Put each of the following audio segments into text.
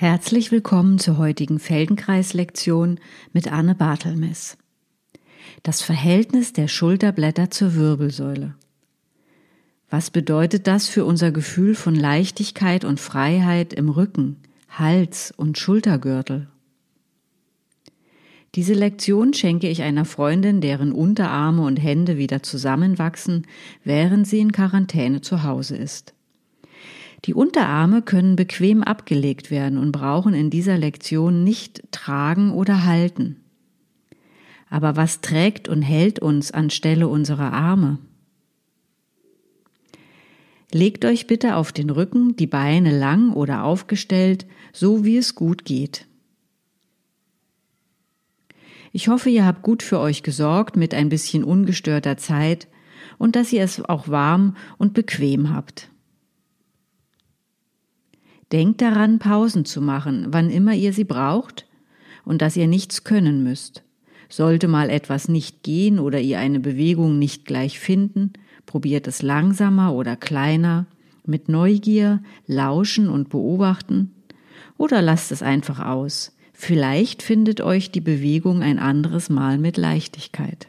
Herzlich willkommen zur heutigen Feldenkreis-Lektion mit Anne Bartelmes. Das Verhältnis der Schulterblätter zur Wirbelsäule. Was bedeutet das für unser Gefühl von Leichtigkeit und Freiheit im Rücken, Hals und Schultergürtel? Diese Lektion schenke ich einer Freundin, deren Unterarme und Hände wieder zusammenwachsen, während sie in Quarantäne zu Hause ist. Die Unterarme können bequem abgelegt werden und brauchen in dieser Lektion nicht tragen oder halten. Aber was trägt und hält uns anstelle unserer Arme? Legt euch bitte auf den Rücken, die Beine lang oder aufgestellt, so wie es gut geht. Ich hoffe, ihr habt gut für euch gesorgt mit ein bisschen ungestörter Zeit und dass ihr es auch warm und bequem habt. Denkt daran, Pausen zu machen, wann immer ihr sie braucht und dass ihr nichts können müsst. Sollte mal etwas nicht gehen oder ihr eine Bewegung nicht gleich finden, probiert es langsamer oder kleiner, mit Neugier, lauschen und beobachten oder lasst es einfach aus. Vielleicht findet euch die Bewegung ein anderes Mal mit Leichtigkeit.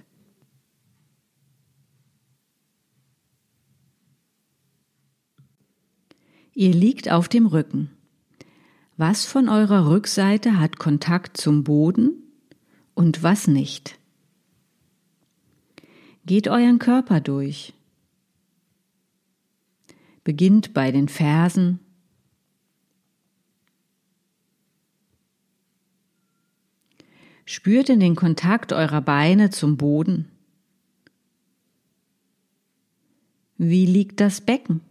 Ihr liegt auf dem Rücken. Was von eurer Rückseite hat Kontakt zum Boden und was nicht? Geht euren Körper durch. Beginnt bei den Fersen. Spürt in den Kontakt eurer Beine zum Boden. Wie liegt das Becken?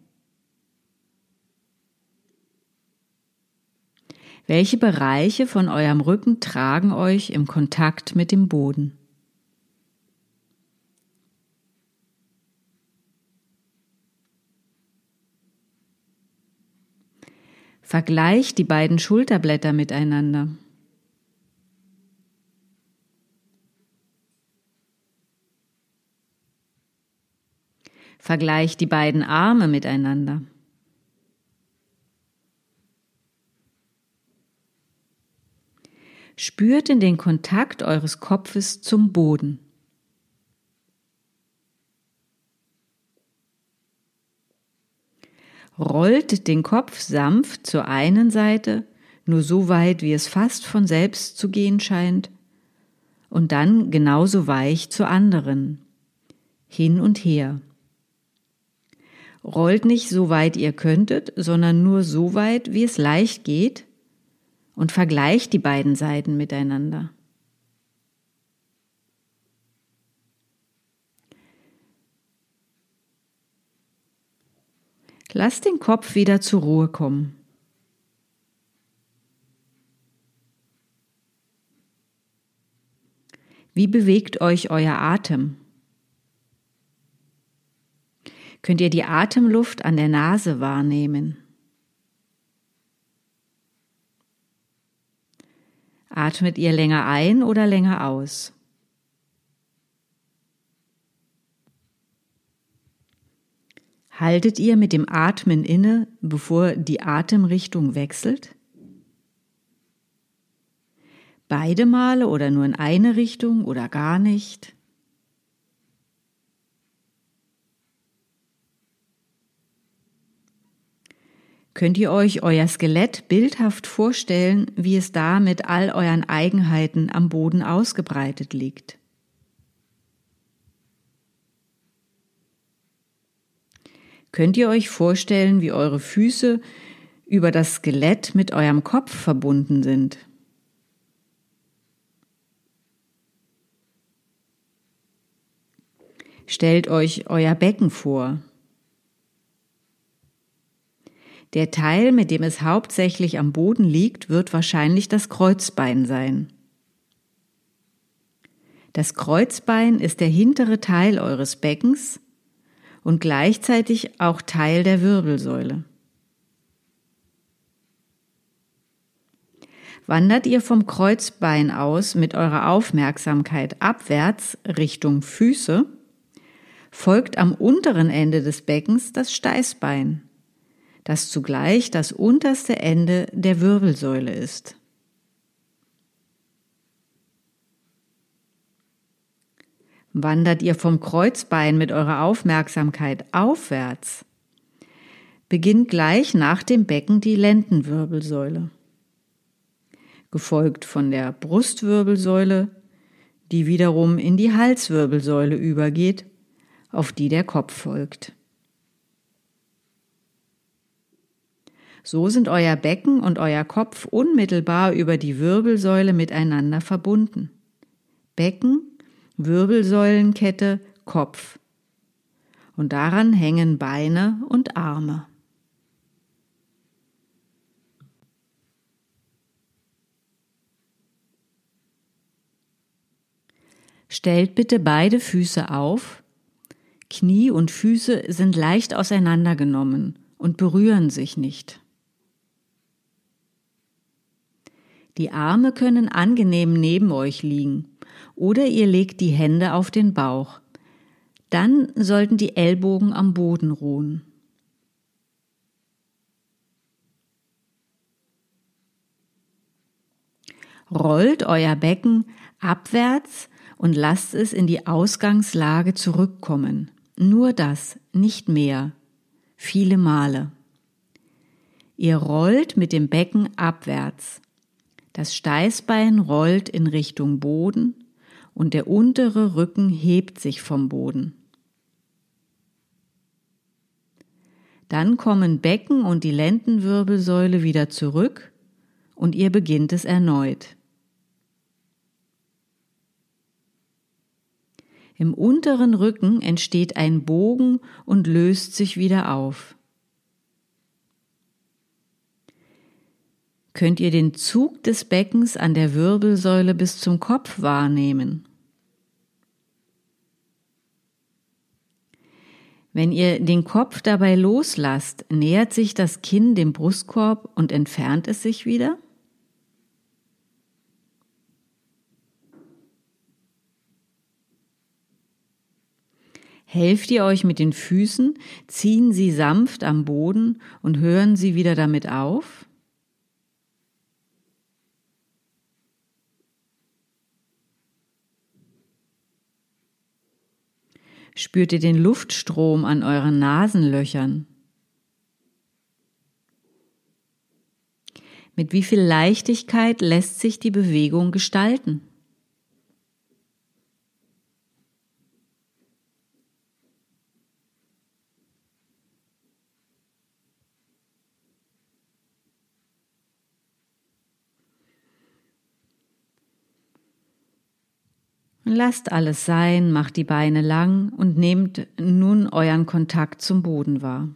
Welche Bereiche von eurem Rücken tragen euch im Kontakt mit dem Boden? Vergleicht die beiden Schulterblätter miteinander. Vergleicht die beiden Arme miteinander. Spürt in den Kontakt eures Kopfes zum Boden. Rollt den Kopf sanft zur einen Seite, nur so weit, wie es fast von selbst zu gehen scheint, und dann genauso weich zur anderen, hin und her. Rollt nicht so weit ihr könntet, sondern nur so weit, wie es leicht geht, und vergleicht die beiden Seiten miteinander. Lasst den Kopf wieder zur Ruhe kommen. Wie bewegt euch euer Atem? Könnt ihr die Atemluft an der Nase wahrnehmen? Atmet ihr länger ein oder länger aus? Haltet ihr mit dem Atmen inne, bevor die Atemrichtung wechselt? Beide Male oder nur in eine Richtung oder gar nicht? Könnt ihr euch euer Skelett bildhaft vorstellen, wie es da mit all euren Eigenheiten am Boden ausgebreitet liegt? Könnt ihr euch vorstellen, wie eure Füße über das Skelett mit eurem Kopf verbunden sind? Stellt euch euer Becken vor. Der Teil, mit dem es hauptsächlich am Boden liegt, wird wahrscheinlich das Kreuzbein sein. Das Kreuzbein ist der hintere Teil eures Beckens und gleichzeitig auch Teil der Wirbelsäule. Wandert ihr vom Kreuzbein aus mit eurer Aufmerksamkeit abwärts Richtung Füße, folgt am unteren Ende des Beckens das Steißbein das zugleich das unterste Ende der Wirbelsäule ist. Wandert ihr vom Kreuzbein mit eurer Aufmerksamkeit aufwärts, beginnt gleich nach dem Becken die Lendenwirbelsäule, gefolgt von der Brustwirbelsäule, die wiederum in die Halswirbelsäule übergeht, auf die der Kopf folgt. So sind euer Becken und euer Kopf unmittelbar über die Wirbelsäule miteinander verbunden. Becken, Wirbelsäulenkette, Kopf. Und daran hängen Beine und Arme. Stellt bitte beide Füße auf. Knie und Füße sind leicht auseinandergenommen und berühren sich nicht. Die Arme können angenehm neben euch liegen oder ihr legt die Hände auf den Bauch. Dann sollten die Ellbogen am Boden ruhen. Rollt euer Becken abwärts und lasst es in die Ausgangslage zurückkommen. Nur das, nicht mehr. Viele Male. Ihr rollt mit dem Becken abwärts. Das Steißbein rollt in Richtung Boden und der untere Rücken hebt sich vom Boden. Dann kommen Becken und die Lendenwirbelsäule wieder zurück und ihr beginnt es erneut. Im unteren Rücken entsteht ein Bogen und löst sich wieder auf. Könnt ihr den Zug des Beckens an der Wirbelsäule bis zum Kopf wahrnehmen? Wenn ihr den Kopf dabei loslasst, nähert sich das Kinn dem Brustkorb und entfernt es sich wieder? Helft ihr euch mit den Füßen, ziehen sie sanft am Boden und hören sie wieder damit auf? Spürt ihr den Luftstrom an euren Nasenlöchern? Mit wie viel Leichtigkeit lässt sich die Bewegung gestalten? Lasst alles sein, macht die Beine lang und nehmt nun euren Kontakt zum Boden wahr.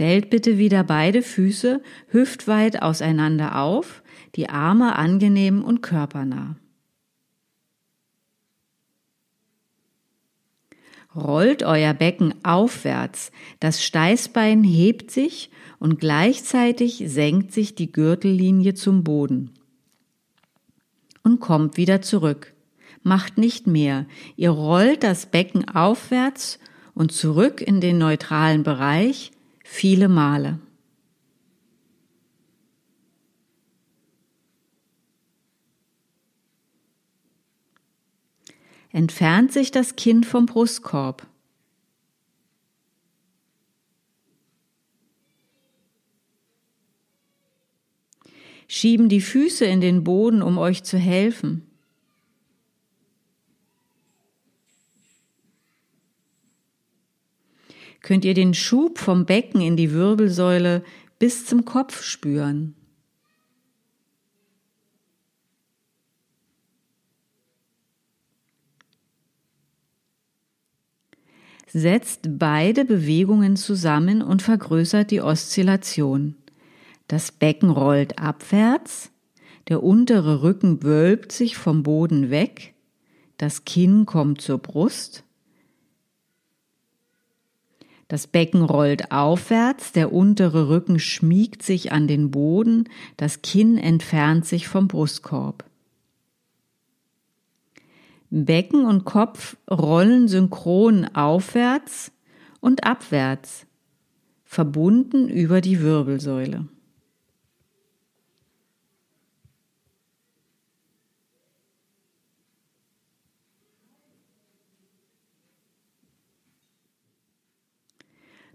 Stellt bitte wieder beide Füße hüftweit auseinander auf, die Arme angenehm und körpernah. Rollt euer Becken aufwärts, das Steißbein hebt sich und gleichzeitig senkt sich die Gürtellinie zum Boden. Und kommt wieder zurück. Macht nicht mehr. Ihr rollt das Becken aufwärts und zurück in den neutralen Bereich, viele Male. Entfernt sich das Kind vom Brustkorb. Schieben die Füße in den Boden, um euch zu helfen. Könnt ihr den Schub vom Becken in die Wirbelsäule bis zum Kopf spüren. Setzt beide Bewegungen zusammen und vergrößert die Oszillation. Das Becken rollt abwärts, der untere Rücken wölbt sich vom Boden weg, das Kinn kommt zur Brust, das Becken rollt aufwärts, der untere Rücken schmiegt sich an den Boden, das Kinn entfernt sich vom Brustkorb. Becken und Kopf rollen synchron aufwärts und abwärts, verbunden über die Wirbelsäule.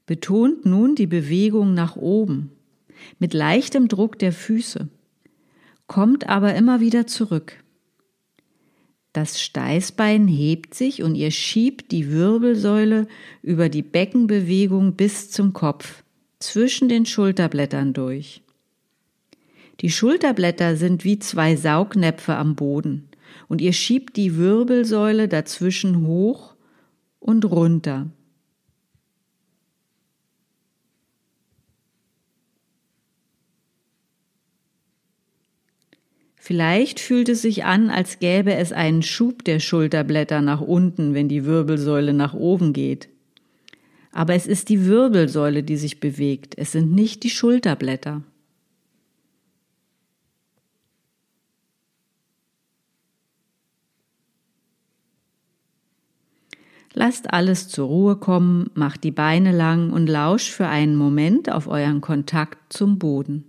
Betont nun die Bewegung nach oben mit leichtem Druck der Füße, kommt aber immer wieder zurück. Das Steißbein hebt sich und ihr schiebt die Wirbelsäule über die Beckenbewegung bis zum Kopf, zwischen den Schulterblättern durch. Die Schulterblätter sind wie zwei Saugnäpfe am Boden und ihr schiebt die Wirbelsäule dazwischen hoch und runter. Vielleicht fühlt es sich an, als gäbe es einen Schub der Schulterblätter nach unten, wenn die Wirbelsäule nach oben geht. Aber es ist die Wirbelsäule, die sich bewegt, es sind nicht die Schulterblätter. Lasst alles zur Ruhe kommen, macht die Beine lang und lauscht für einen Moment auf euren Kontakt zum Boden.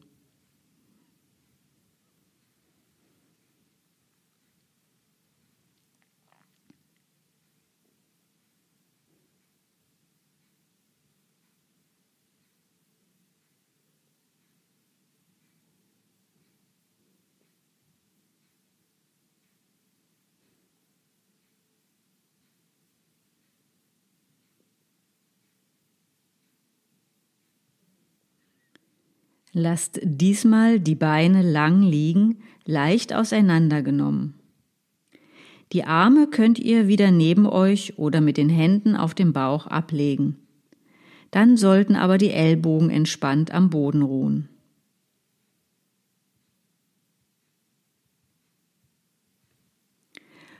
Lasst diesmal die Beine lang liegen, leicht auseinandergenommen. Die Arme könnt ihr wieder neben euch oder mit den Händen auf dem Bauch ablegen. Dann sollten aber die Ellbogen entspannt am Boden ruhen.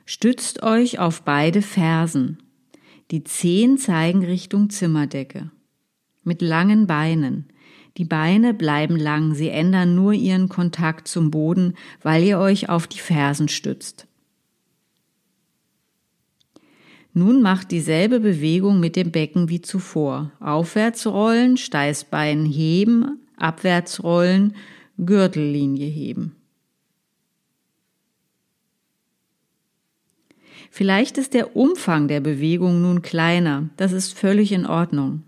Stützt euch auf beide Fersen. Die Zehen zeigen Richtung Zimmerdecke. Mit langen Beinen. Die Beine bleiben lang, sie ändern nur ihren Kontakt zum Boden, weil ihr euch auf die Fersen stützt. Nun macht dieselbe Bewegung mit dem Becken wie zuvor. Aufwärts rollen, Steißbein heben, abwärts rollen, Gürtellinie heben. Vielleicht ist der Umfang der Bewegung nun kleiner, das ist völlig in Ordnung.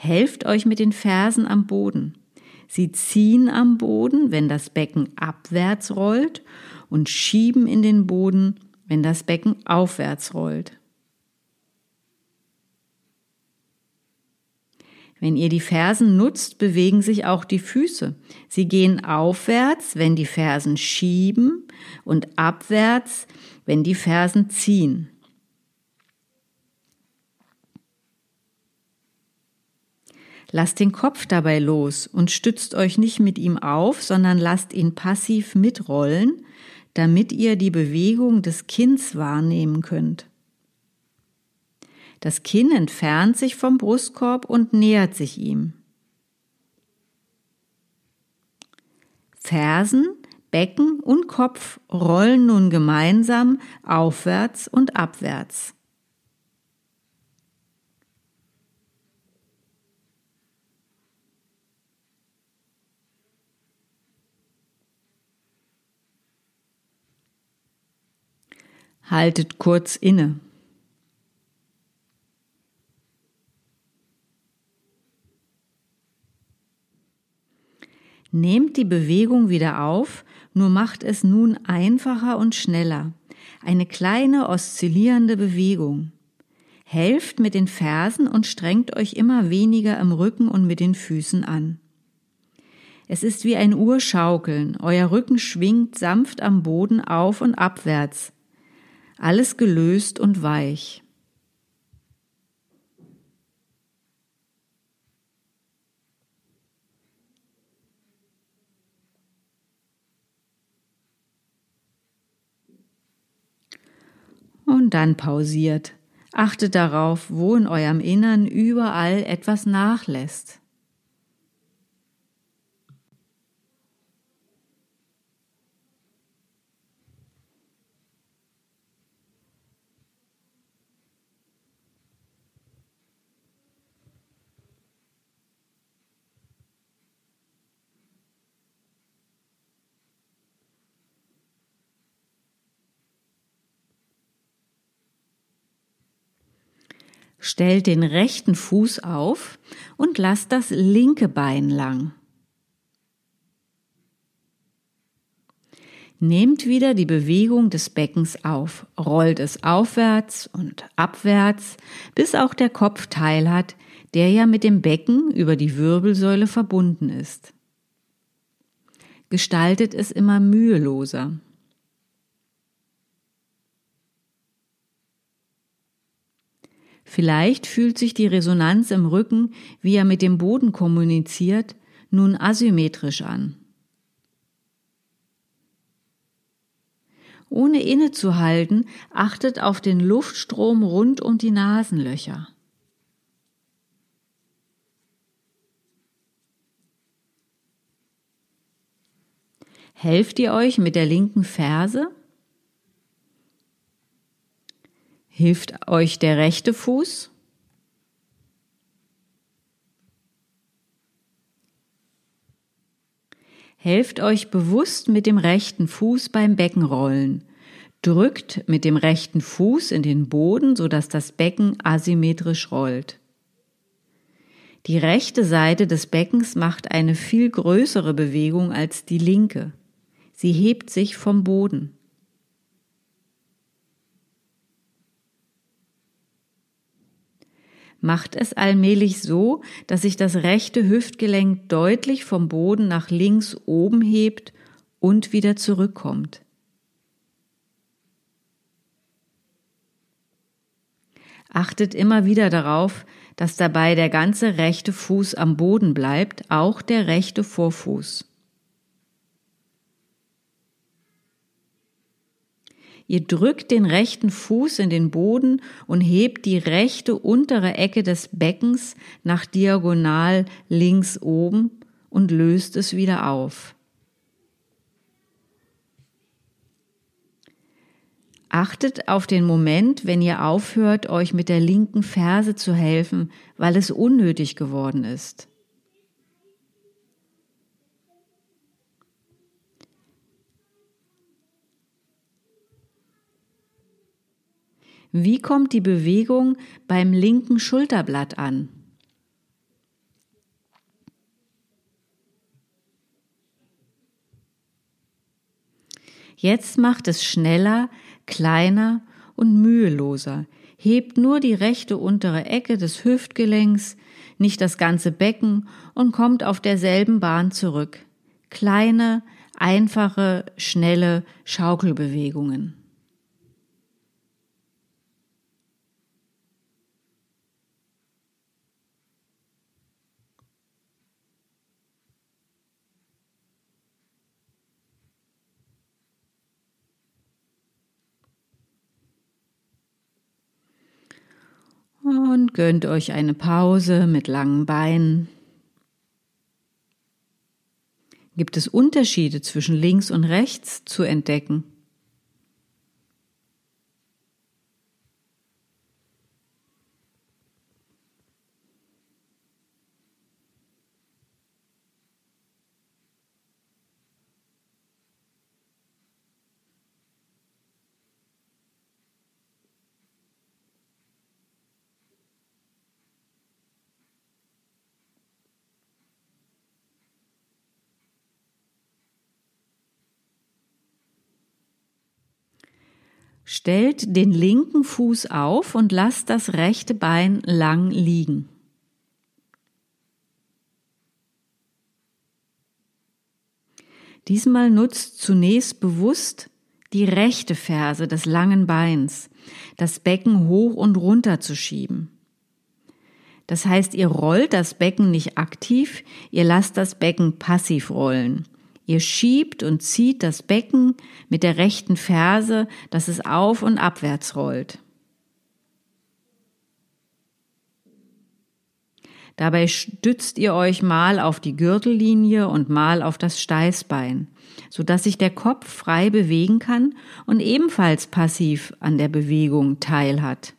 Helft euch mit den Fersen am Boden. Sie ziehen am Boden, wenn das Becken abwärts rollt und schieben in den Boden, wenn das Becken aufwärts rollt. Wenn ihr die Fersen nutzt, bewegen sich auch die Füße. Sie gehen aufwärts, wenn die Fersen schieben und abwärts, wenn die Fersen ziehen. Lasst den Kopf dabei los und stützt euch nicht mit ihm auf, sondern lasst ihn passiv mitrollen, damit ihr die Bewegung des Kinns wahrnehmen könnt. Das Kinn entfernt sich vom Brustkorb und nähert sich ihm. Fersen, Becken und Kopf rollen nun gemeinsam aufwärts und abwärts. Haltet kurz inne. Nehmt die Bewegung wieder auf, nur macht es nun einfacher und schneller. Eine kleine oszillierende Bewegung. Helft mit den Fersen und strengt euch immer weniger im Rücken und mit den Füßen an. Es ist wie ein Urschaukeln, euer Rücken schwingt sanft am Boden auf und abwärts, alles gelöst und weich. Und dann pausiert. Achtet darauf, wo in eurem Innern überall etwas nachlässt. Stellt den rechten Fuß auf und lasst das linke Bein lang. Nehmt wieder die Bewegung des Beckens auf, rollt es aufwärts und abwärts, bis auch der Kopf teil hat, der ja mit dem Becken über die Wirbelsäule verbunden ist. Gestaltet es immer müheloser. Vielleicht fühlt sich die Resonanz im Rücken, wie er mit dem Boden kommuniziert, nun asymmetrisch an. Ohne innezuhalten, achtet auf den Luftstrom rund um die Nasenlöcher. Helft ihr euch mit der linken Ferse? Hilft euch der rechte Fuß? Helft euch bewusst mit dem rechten Fuß beim Beckenrollen. Drückt mit dem rechten Fuß in den Boden, sodass das Becken asymmetrisch rollt. Die rechte Seite des Beckens macht eine viel größere Bewegung als die linke. Sie hebt sich vom Boden. Macht es allmählich so, dass sich das rechte Hüftgelenk deutlich vom Boden nach links oben hebt und wieder zurückkommt. Achtet immer wieder darauf, dass dabei der ganze rechte Fuß am Boden bleibt, auch der rechte Vorfuß. Ihr drückt den rechten Fuß in den Boden und hebt die rechte untere Ecke des Beckens nach diagonal links oben und löst es wieder auf. Achtet auf den Moment, wenn ihr aufhört, euch mit der linken Ferse zu helfen, weil es unnötig geworden ist. Wie kommt die Bewegung beim linken Schulterblatt an? Jetzt macht es schneller, kleiner und müheloser. Hebt nur die rechte untere Ecke des Hüftgelenks, nicht das ganze Becken und kommt auf derselben Bahn zurück. Kleine, einfache, schnelle Schaukelbewegungen. Und gönnt euch eine Pause mit langen Beinen. Gibt es Unterschiede zwischen links und rechts zu entdecken? Stellt den linken Fuß auf und lasst das rechte Bein lang liegen. Diesmal nutzt zunächst bewusst die rechte Ferse des langen Beins, das Becken hoch und runter zu schieben. Das heißt, ihr rollt das Becken nicht aktiv, ihr lasst das Becken passiv rollen. Ihr schiebt und zieht das Becken mit der rechten Ferse, dass es auf und abwärts rollt. Dabei stützt ihr euch mal auf die Gürtellinie und mal auf das Steißbein, so dass sich der Kopf frei bewegen kann und ebenfalls passiv an der Bewegung teilhat.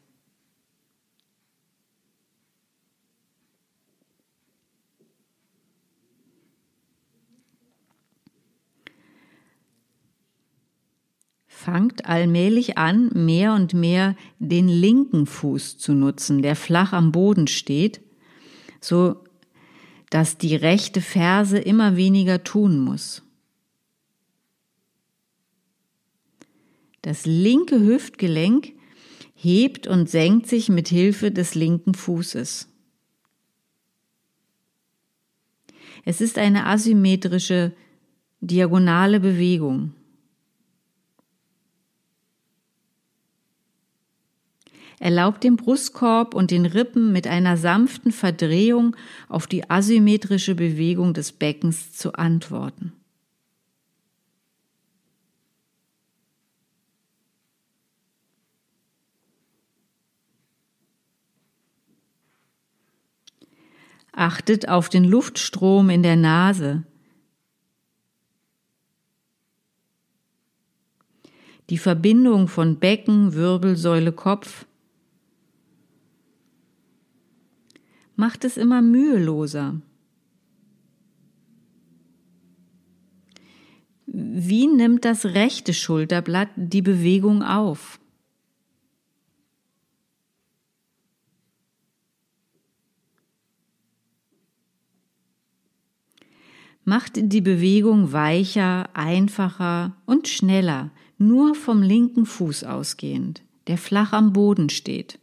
Fangt allmählich an, mehr und mehr den linken Fuß zu nutzen, der flach am Boden steht, so dass die rechte Ferse immer weniger tun muss. Das linke Hüftgelenk hebt und senkt sich mit Hilfe des linken Fußes. Es ist eine asymmetrische, diagonale Bewegung. Erlaubt dem Brustkorb und den Rippen mit einer sanften Verdrehung auf die asymmetrische Bewegung des Beckens zu antworten. Achtet auf den Luftstrom in der Nase. Die Verbindung von Becken, Wirbelsäule, Kopf macht es immer müheloser. Wie nimmt das rechte Schulterblatt die Bewegung auf? Macht die Bewegung weicher, einfacher und schneller, nur vom linken Fuß ausgehend, der flach am Boden steht.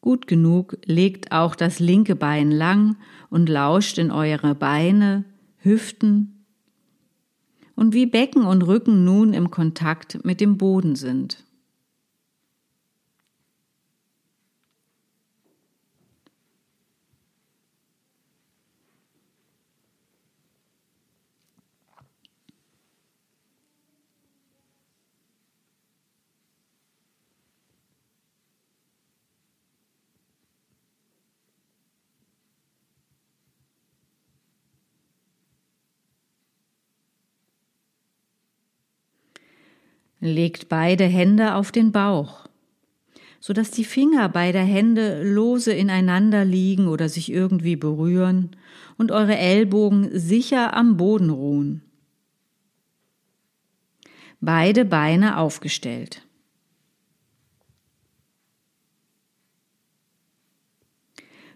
Gut genug legt auch das linke Bein lang und lauscht in eure Beine, Hüften und wie Becken und Rücken nun im Kontakt mit dem Boden sind. Legt beide Hände auf den Bauch, so dass die Finger beider Hände lose ineinander liegen oder sich irgendwie berühren und eure Ellbogen sicher am Boden ruhen. Beide Beine aufgestellt.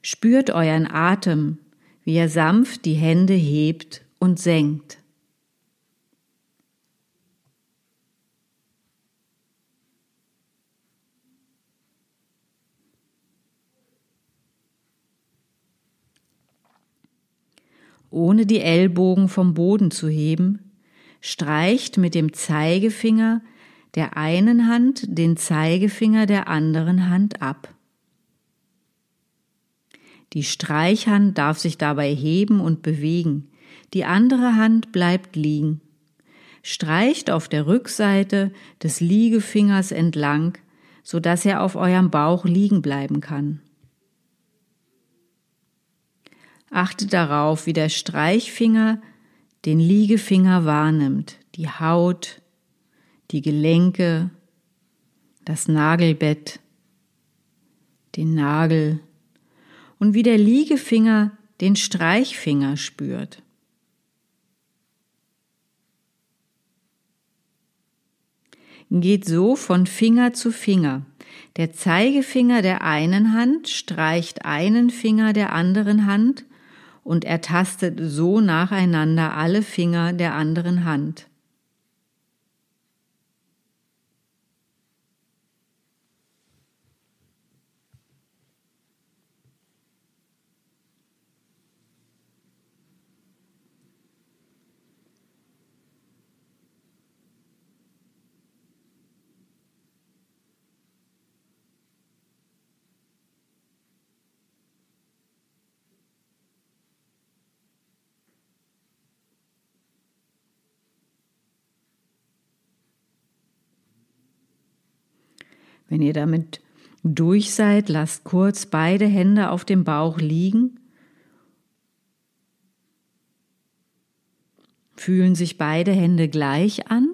Spürt euren Atem, wie er sanft die Hände hebt und senkt. Ohne die Ellbogen vom Boden zu heben, streicht mit dem Zeigefinger der einen Hand den Zeigefinger der anderen Hand ab. Die Streichhand darf sich dabei heben und bewegen, die andere Hand bleibt liegen. Streicht auf der Rückseite des Liegefingers entlang, so dass er auf eurem Bauch liegen bleiben kann. Achte darauf, wie der Streichfinger den Liegefinger wahrnimmt, die Haut, die Gelenke, das Nagelbett, den Nagel und wie der Liegefinger den Streichfinger spürt. Geht so von Finger zu Finger. Der Zeigefinger der einen Hand streicht einen Finger der anderen Hand und er tastet so nacheinander alle Finger der anderen Hand. Wenn ihr damit durch seid, lasst kurz beide Hände auf dem Bauch liegen. Fühlen sich beide Hände gleich an?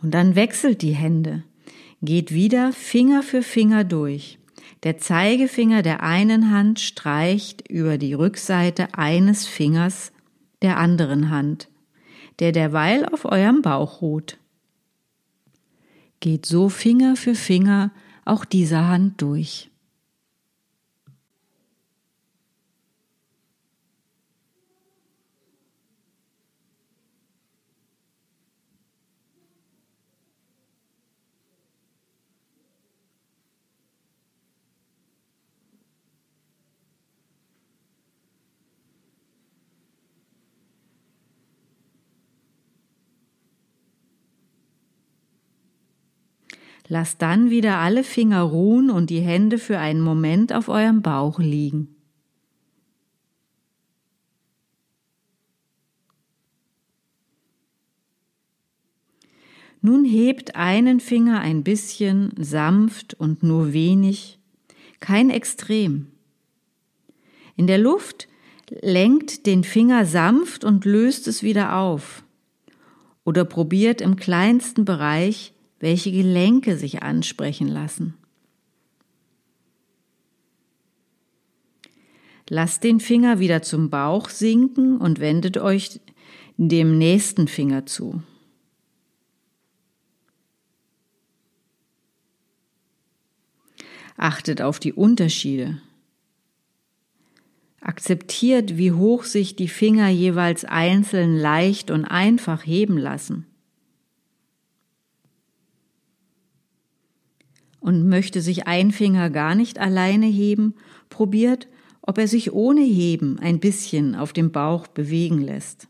Und dann wechselt die Hände, geht wieder Finger für Finger durch. Der Zeigefinger der einen Hand streicht über die Rückseite eines Fingers der anderen Hand, der derweil auf eurem Bauch ruht. Geht so Finger für Finger auch dieser Hand durch. Lasst dann wieder alle Finger ruhen und die Hände für einen Moment auf eurem Bauch liegen. Nun hebt einen Finger ein bisschen sanft und nur wenig, kein Extrem. In der Luft lenkt den Finger sanft und löst es wieder auf. Oder probiert im kleinsten Bereich welche Gelenke sich ansprechen lassen. Lasst den Finger wieder zum Bauch sinken und wendet euch dem nächsten Finger zu. Achtet auf die Unterschiede. Akzeptiert, wie hoch sich die Finger jeweils einzeln leicht und einfach heben lassen. Und möchte sich ein Finger gar nicht alleine heben, probiert, ob er sich ohne Heben ein bisschen auf dem Bauch bewegen lässt.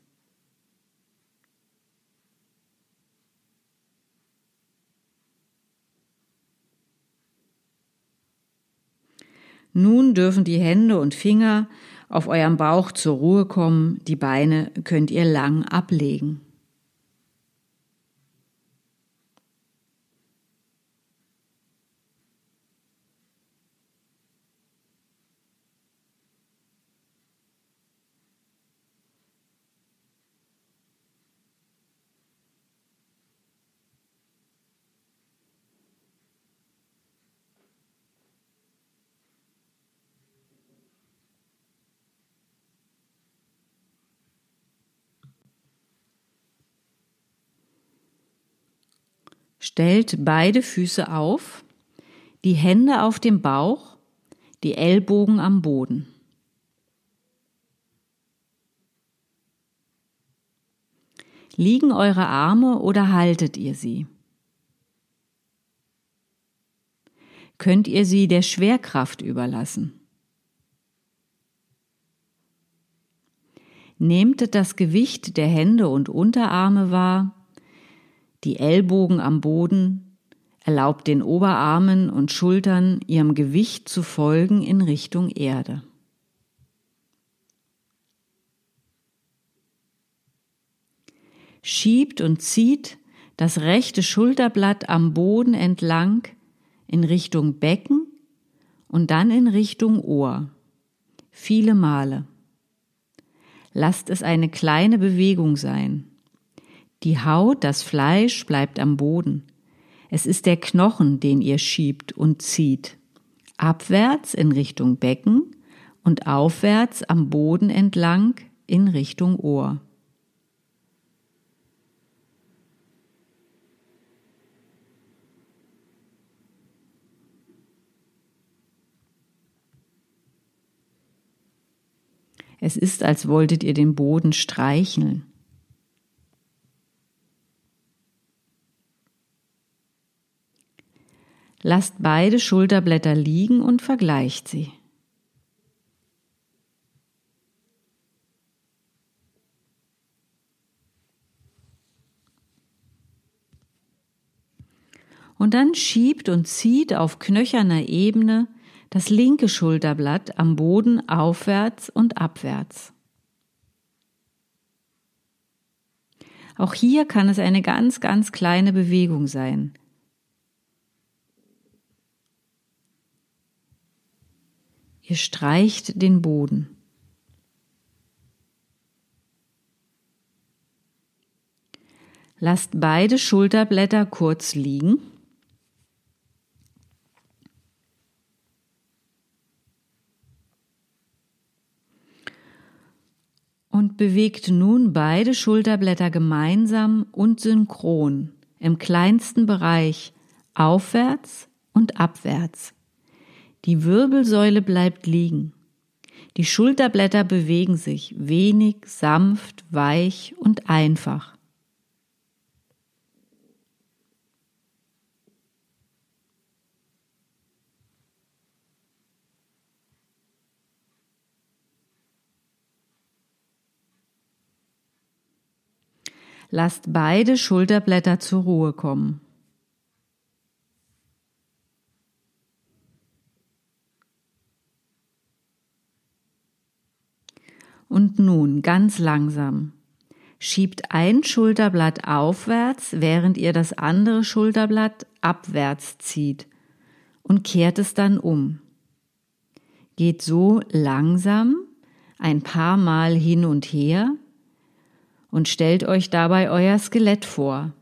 Nun dürfen die Hände und Finger auf eurem Bauch zur Ruhe kommen, die Beine könnt ihr lang ablegen. Stellt beide Füße auf, die Hände auf dem Bauch, die Ellbogen am Boden. Liegen eure Arme oder haltet ihr sie? Könnt ihr sie der Schwerkraft überlassen? Nehmt das Gewicht der Hände und Unterarme wahr die Ellbogen am Boden, erlaubt den Oberarmen und Schultern ihrem Gewicht zu folgen in Richtung Erde. Schiebt und zieht das rechte Schulterblatt am Boden entlang in Richtung Becken und dann in Richtung Ohr. Viele Male. Lasst es eine kleine Bewegung sein. Die Haut, das Fleisch bleibt am Boden. Es ist der Knochen, den ihr schiebt und zieht. Abwärts in Richtung Becken und aufwärts am Boden entlang in Richtung Ohr. Es ist, als wolltet ihr den Boden streicheln. Lasst beide Schulterblätter liegen und vergleicht sie. Und dann schiebt und zieht auf knöcherner Ebene das linke Schulterblatt am Boden aufwärts und abwärts. Auch hier kann es eine ganz, ganz kleine Bewegung sein. Ihr streicht den Boden. Lasst beide Schulterblätter kurz liegen. Und bewegt nun beide Schulterblätter gemeinsam und synchron im kleinsten Bereich aufwärts und abwärts. Die Wirbelsäule bleibt liegen. Die Schulterblätter bewegen sich wenig, sanft, weich und einfach. Lasst beide Schulterblätter zur Ruhe kommen. Und nun ganz langsam. Schiebt ein Schulterblatt aufwärts, während ihr das andere Schulterblatt abwärts zieht und kehrt es dann um. Geht so langsam ein paar Mal hin und her und stellt euch dabei euer Skelett vor.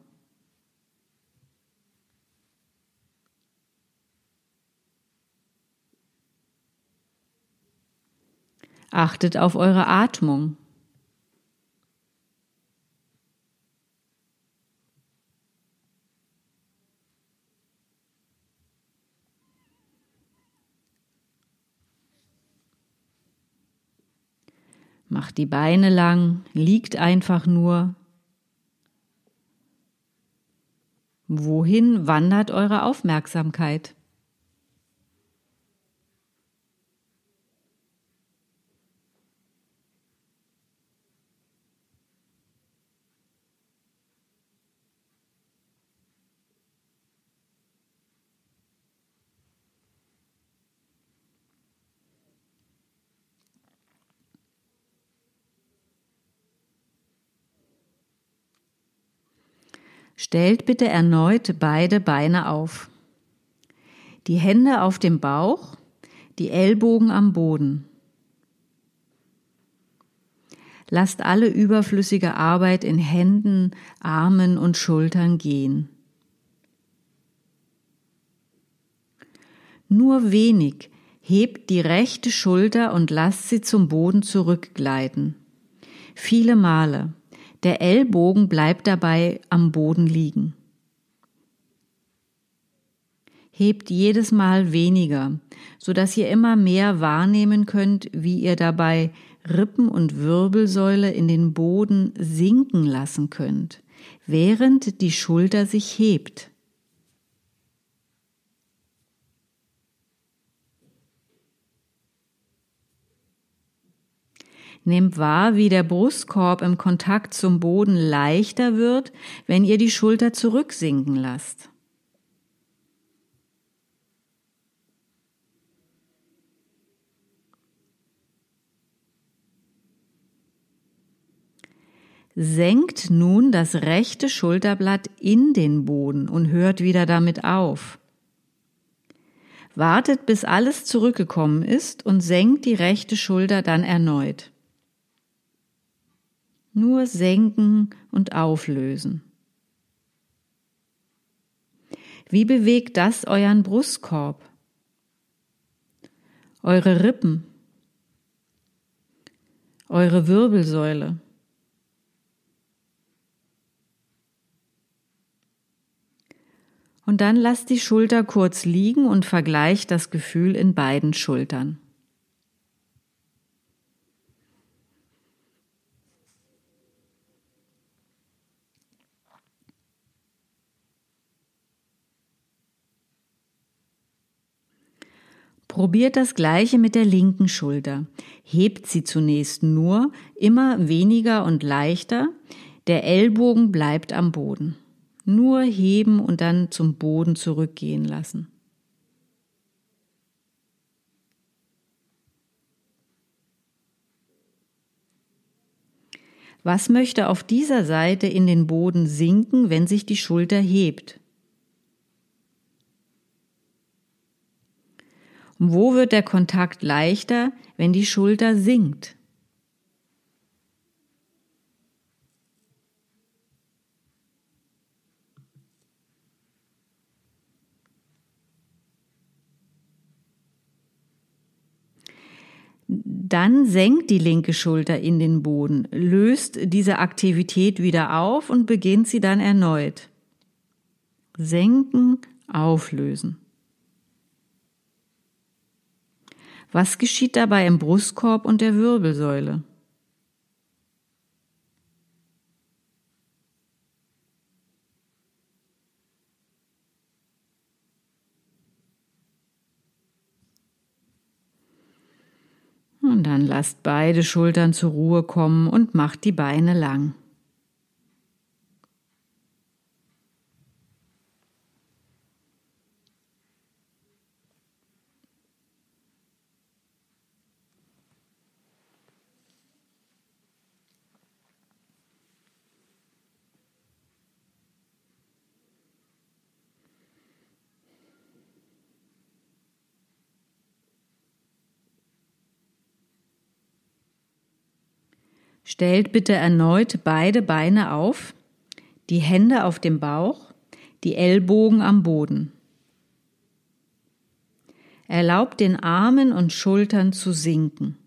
Achtet auf eure Atmung. Macht die Beine lang, liegt einfach nur. Wohin wandert eure Aufmerksamkeit? Stellt bitte erneut beide Beine auf. Die Hände auf dem Bauch, die Ellbogen am Boden. Lasst alle überflüssige Arbeit in Händen, Armen und Schultern gehen. Nur wenig hebt die rechte Schulter und lasst sie zum Boden zurückgleiten. Viele Male. Der Ellbogen bleibt dabei am Boden liegen. Hebt jedes Mal weniger, so dass ihr immer mehr wahrnehmen könnt, wie ihr dabei Rippen und Wirbelsäule in den Boden sinken lassen könnt, während die Schulter sich hebt. Nehmt wahr, wie der Brustkorb im Kontakt zum Boden leichter wird, wenn ihr die Schulter zurücksinken lasst. Senkt nun das rechte Schulterblatt in den Boden und hört wieder damit auf. Wartet, bis alles zurückgekommen ist und senkt die rechte Schulter dann erneut nur senken und auflösen. Wie bewegt das euren Brustkorb? Eure Rippen? Eure Wirbelsäule? Und dann lasst die Schulter kurz liegen und vergleicht das Gefühl in beiden Schultern. Probiert das gleiche mit der linken Schulter. Hebt sie zunächst nur, immer weniger und leichter. Der Ellbogen bleibt am Boden. Nur heben und dann zum Boden zurückgehen lassen. Was möchte auf dieser Seite in den Boden sinken, wenn sich die Schulter hebt? Wo wird der Kontakt leichter, wenn die Schulter sinkt? Dann senkt die linke Schulter in den Boden, löst diese Aktivität wieder auf und beginnt sie dann erneut. Senken, auflösen. Was geschieht dabei im Brustkorb und der Wirbelsäule? Und dann lasst beide Schultern zur Ruhe kommen und macht die Beine lang. Stellt bitte erneut beide Beine auf, die Hände auf dem Bauch, die Ellbogen am Boden. Erlaubt den Armen und Schultern zu sinken.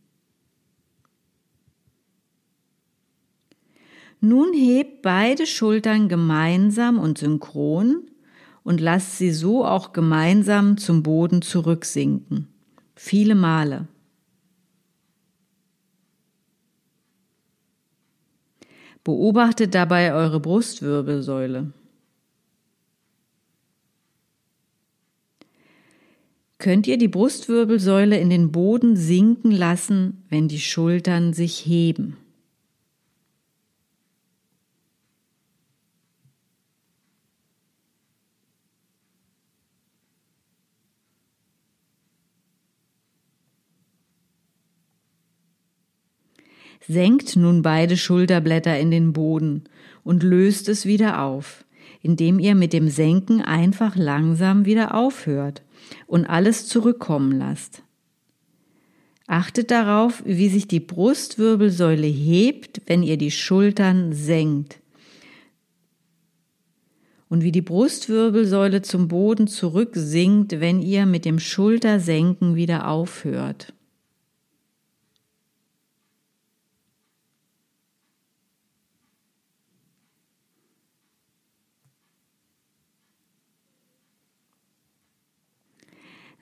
Nun hebt beide Schultern gemeinsam und synchron und lasst sie so auch gemeinsam zum Boden zurücksinken. Viele Male. Beobachtet dabei eure Brustwirbelsäule. Könnt ihr die Brustwirbelsäule in den Boden sinken lassen, wenn die Schultern sich heben? Senkt nun beide Schulterblätter in den Boden und löst es wieder auf, indem ihr mit dem Senken einfach langsam wieder aufhört und alles zurückkommen lasst. Achtet darauf, wie sich die Brustwirbelsäule hebt, wenn ihr die Schultern senkt. Und wie die Brustwirbelsäule zum Boden zurücksinkt, wenn ihr mit dem Schultersenken wieder aufhört.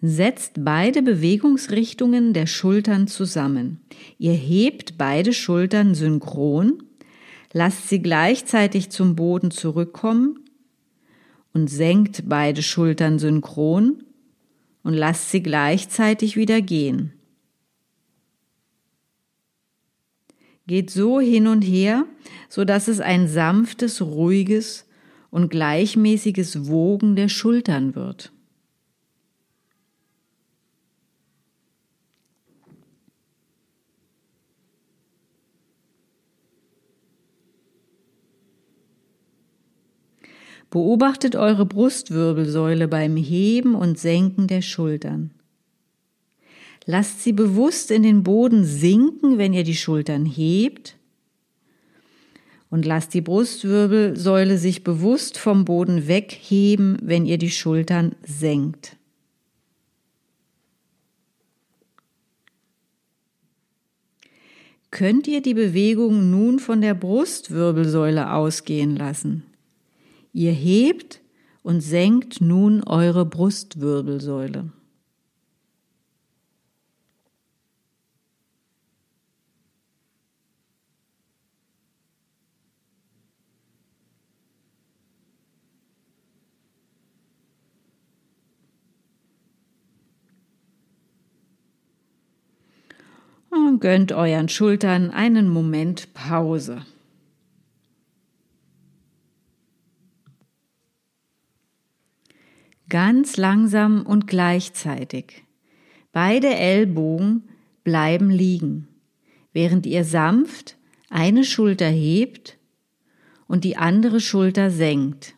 Setzt beide Bewegungsrichtungen der Schultern zusammen. Ihr hebt beide Schultern synchron, lasst sie gleichzeitig zum Boden zurückkommen und senkt beide Schultern synchron und lasst sie gleichzeitig wieder gehen. Geht so hin und her, so dass es ein sanftes, ruhiges und gleichmäßiges Wogen der Schultern wird. Beobachtet eure Brustwirbelsäule beim Heben und Senken der Schultern. Lasst sie bewusst in den Boden sinken, wenn ihr die Schultern hebt. Und lasst die Brustwirbelsäule sich bewusst vom Boden wegheben, wenn ihr die Schultern senkt. Könnt ihr die Bewegung nun von der Brustwirbelsäule ausgehen lassen? Ihr hebt und senkt nun eure Brustwirbelsäule. Und gönnt euren Schultern einen Moment Pause. Ganz langsam und gleichzeitig. Beide Ellbogen bleiben liegen, während ihr sanft, Eine Schulter hebt und die andere Schulter senkt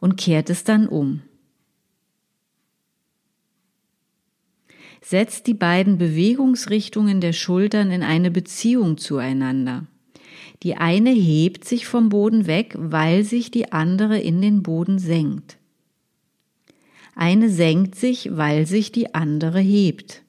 und kehrt es dann um. Setzt die beiden Bewegungsrichtungen der Schultern in eine Beziehung zueinander. Die eine hebt sich vom Boden weg, weil sich die andere in den Boden senkt. Eine senkt sich, weil sich die andere hebt.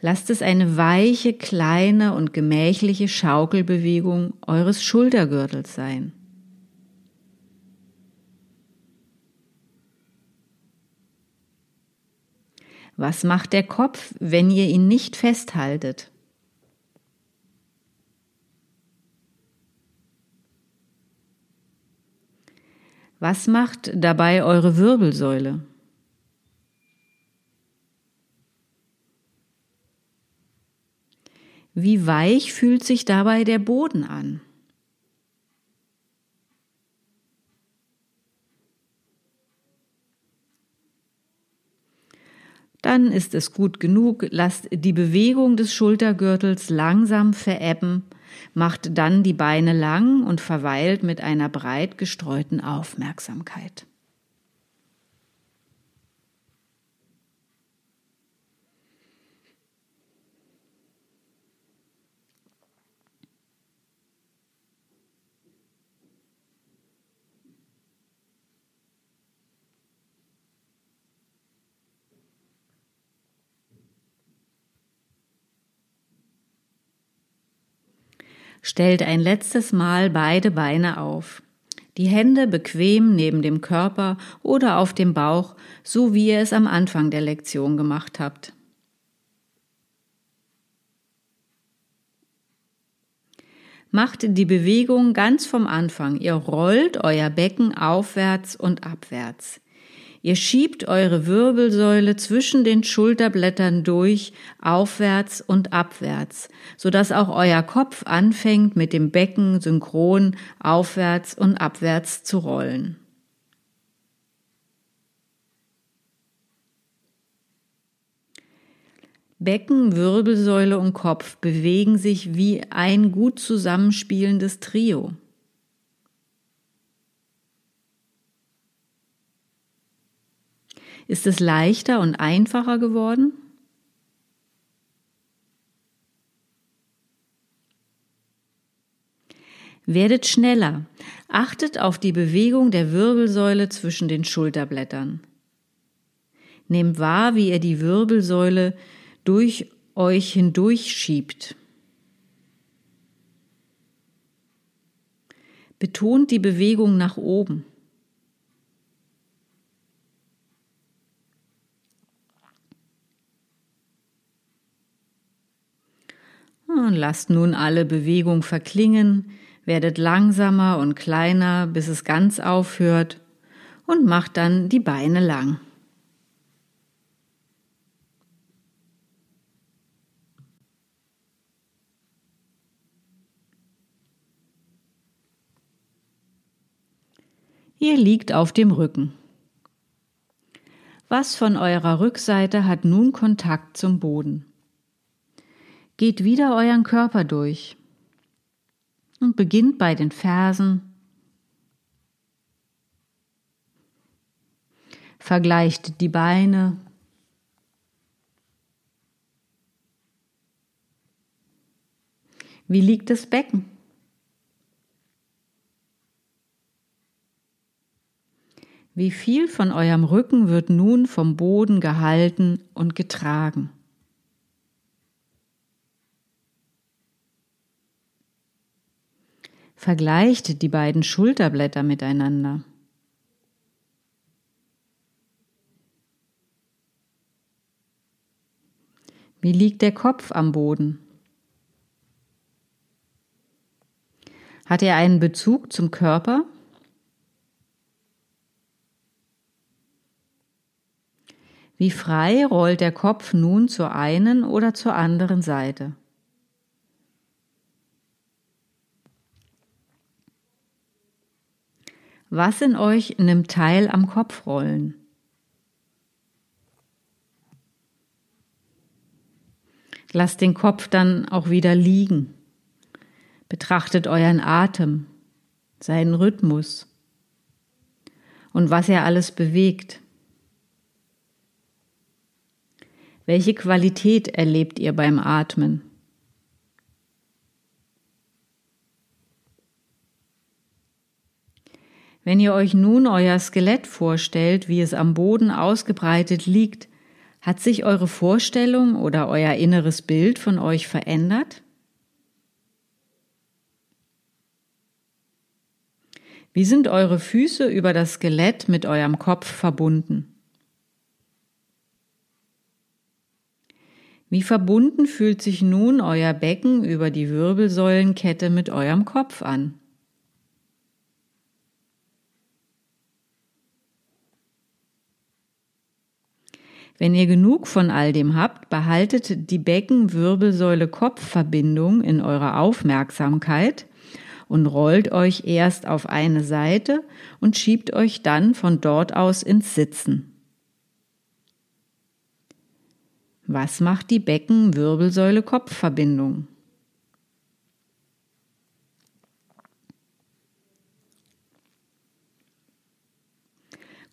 Lasst es eine weiche, kleine und gemächliche Schaukelbewegung eures Schultergürtels sein. Was macht der Kopf, wenn ihr ihn nicht festhaltet? Was macht dabei eure Wirbelsäule? Wie weich fühlt sich dabei der Boden an? Dann ist es gut genug, lasst die Bewegung des Schultergürtels langsam verebben, macht dann die Beine lang und verweilt mit einer breit gestreuten Aufmerksamkeit. Stellt ein letztes Mal beide Beine auf. Die Hände bequem neben dem Körper oder auf dem Bauch, so wie ihr es am Anfang der Lektion gemacht habt. Macht die Bewegung ganz vom Anfang. Ihr rollt euer Becken aufwärts und abwärts. Ihr schiebt eure Wirbelsäule zwischen den Schulterblättern durch, aufwärts und abwärts, so dass auch euer Kopf anfängt mit dem Becken synchron aufwärts und abwärts zu rollen. Becken, Wirbelsäule und Kopf bewegen sich wie ein gut zusammenspielendes Trio. Ist es leichter und einfacher geworden? Werdet schneller. Achtet auf die Bewegung der Wirbelsäule zwischen den Schulterblättern. Nehmt wahr, wie ihr die Wirbelsäule durch euch hindurch schiebt. Betont die Bewegung nach oben. Lasst nun alle Bewegung verklingen, werdet langsamer und kleiner, bis es ganz aufhört und macht dann die Beine lang. Ihr liegt auf dem Rücken. Was von eurer Rückseite hat nun Kontakt zum Boden? Geht wieder euren Körper durch und beginnt bei den Fersen. Vergleicht die Beine. Wie liegt das Becken? Wie viel von eurem Rücken wird nun vom Boden gehalten und getragen? Vergleicht die beiden Schulterblätter miteinander. Wie liegt der Kopf am Boden? Hat er einen Bezug zum Körper? Wie frei rollt der Kopf nun zur einen oder zur anderen Seite? Was in euch nimmt teil am Kopfrollen? Lasst den Kopf dann auch wieder liegen. Betrachtet euren Atem, seinen Rhythmus und was er alles bewegt. Welche Qualität erlebt ihr beim Atmen? Wenn ihr euch nun euer Skelett vorstellt, wie es am Boden ausgebreitet liegt, hat sich eure Vorstellung oder euer inneres Bild von euch verändert? Wie sind eure Füße über das Skelett mit eurem Kopf verbunden? Wie verbunden fühlt sich nun euer Becken über die Wirbelsäulenkette mit eurem Kopf an? Wenn ihr genug von all dem habt, behaltet die Becken-Wirbelsäule-Kopf-Verbindung in eurer Aufmerksamkeit und rollt euch erst auf eine Seite und schiebt euch dann von dort aus ins Sitzen. Was macht die Becken-Wirbelsäule-Kopf-Verbindung?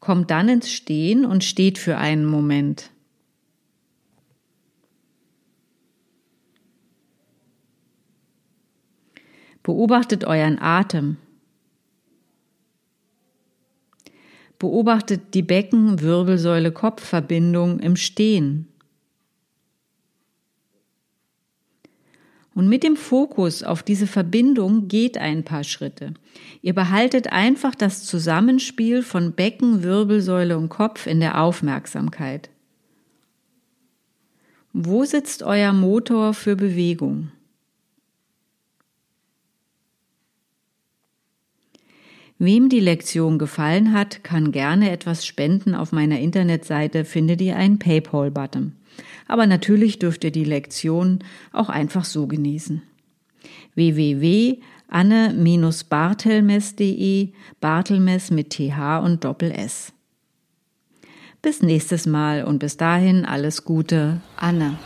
Kommt dann ins Stehen und steht für einen Moment. Beobachtet euren Atem. Beobachtet die Becken-Wirbelsäule-Kopf-Verbindung im Stehen. Und mit dem Fokus auf diese Verbindung geht ein paar Schritte. Ihr behaltet einfach das Zusammenspiel von Becken, Wirbelsäule und Kopf in der Aufmerksamkeit. Wo sitzt euer Motor für Bewegung? Wem die Lektion gefallen hat, kann gerne etwas spenden. Auf meiner Internetseite findet ihr einen PayPal-Button. Aber natürlich dürft ihr die Lektion auch einfach so genießen. www.anne-bartelmes.de Bartelmes mit TH und Doppel S. Bis nächstes Mal und bis dahin alles Gute, Anne.